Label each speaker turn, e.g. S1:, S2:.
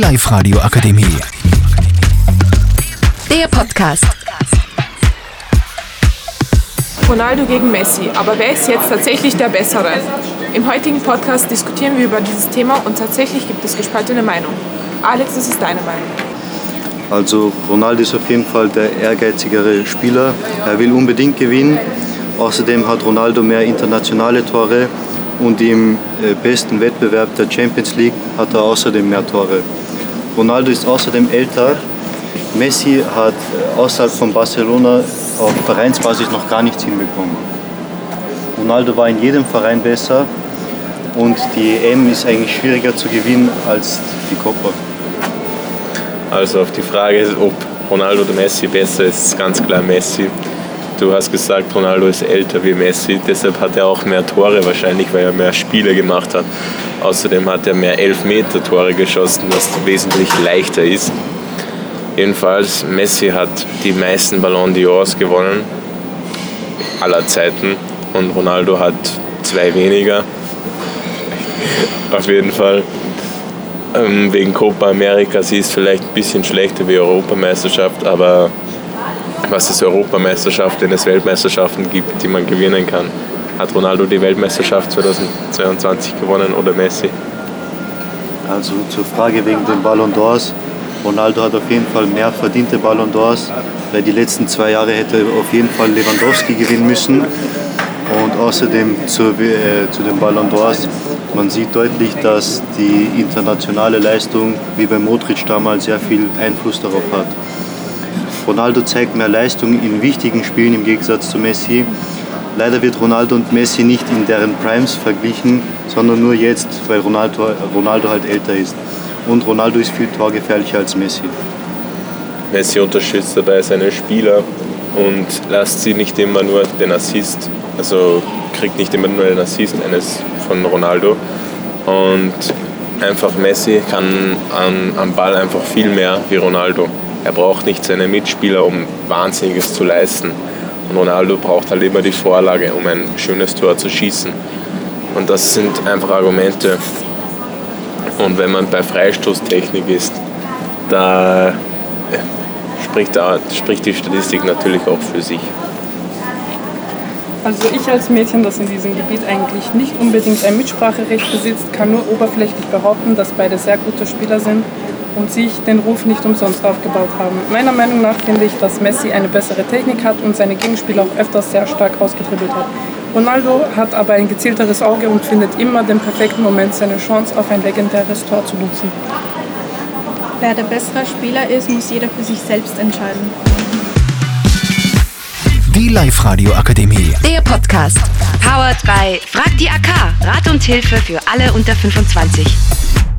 S1: Live-Radio Akademie.
S2: Der Podcast.
S3: Ronaldo gegen Messi, aber wer ist jetzt tatsächlich der Bessere? Im heutigen Podcast diskutieren wir über dieses Thema und tatsächlich gibt es gespaltene Meinungen. Alex, was ist deine Meinung?
S4: Also Ronaldo ist auf jeden Fall der ehrgeizigere Spieler. Er will unbedingt gewinnen. Außerdem hat Ronaldo mehr internationale Tore und im äh, besten Wettbewerb der Champions League hat er außerdem mehr Tore. Ronaldo ist außerdem älter. Messi hat äh, außerhalb von Barcelona auf Vereinsbasis noch gar nichts hinbekommen. Ronaldo war in jedem Verein besser und die EM ist eigentlich schwieriger zu gewinnen als die Copa.
S5: Also auf die Frage, ob Ronaldo oder Messi besser ist, ist ganz klar Messi. Du hast gesagt, Ronaldo ist älter wie Messi, deshalb hat er auch mehr Tore wahrscheinlich, weil er mehr Spiele gemacht hat. Außerdem hat er mehr Elfmeter-Tore geschossen, was wesentlich leichter ist. Jedenfalls, Messi hat die meisten Ballon d'Ors gewonnen, aller Zeiten. Und Ronaldo hat zwei weniger. Auf jeden Fall. Ähm, wegen Copa America, sie ist vielleicht ein bisschen schlechter wie Europameisterschaft, aber was ist Europameisterschaft, wenn es Weltmeisterschaften gibt, die man gewinnen kann? Hat Ronaldo die Weltmeisterschaft 2022 gewonnen oder Messi?
S4: Also zur Frage wegen den Ballon d'Ors. Ronaldo hat auf jeden Fall mehr verdiente Ballon d'Ors, weil die letzten zwei Jahre hätte auf jeden Fall Lewandowski gewinnen müssen. Und außerdem zu, äh, zu den Ballon d'Ors, man sieht deutlich, dass die internationale Leistung, wie bei Modric damals, sehr viel Einfluss darauf hat. Ronaldo zeigt mehr Leistung in wichtigen Spielen im Gegensatz zu Messi. Leider wird Ronaldo und Messi nicht in deren Primes verglichen, sondern nur jetzt, weil Ronaldo, Ronaldo halt älter ist. Und Ronaldo ist viel torgefährlicher als Messi.
S5: Messi unterstützt dabei seine Spieler und lässt sie nicht immer nur den Assist, also kriegt nicht immer nur den Assist eines von Ronaldo. Und einfach Messi kann am, am Ball einfach viel mehr wie Ronaldo. Er braucht nicht seine Mitspieler, um Wahnsinniges zu leisten. Und Ronaldo braucht halt immer die Vorlage, um ein schönes Tor zu schießen. Und das sind einfach Argumente. Und wenn man bei Freistoßtechnik ist, da spricht, da spricht die Statistik natürlich auch für sich.
S6: Also ich als Mädchen, das in diesem Gebiet eigentlich nicht unbedingt ein Mitspracherecht besitzt, kann nur oberflächlich behaupten, dass beide sehr gute Spieler sind und sich den Ruf nicht umsonst aufgebaut haben. Meiner Meinung nach finde ich, dass Messi eine bessere Technik hat und seine Gegenspieler auch öfters sehr stark ausgetribbelt hat. Ronaldo hat aber ein gezielteres Auge und findet immer den perfekten Moment, seine Chance auf ein legendäres Tor zu nutzen.
S7: Wer der bessere Spieler ist, muss jeder für sich selbst entscheiden.
S1: Die Live-Radio Akademie.
S2: Der Podcast.
S8: Powered by Frag die AK. Rat und Hilfe für alle unter 25.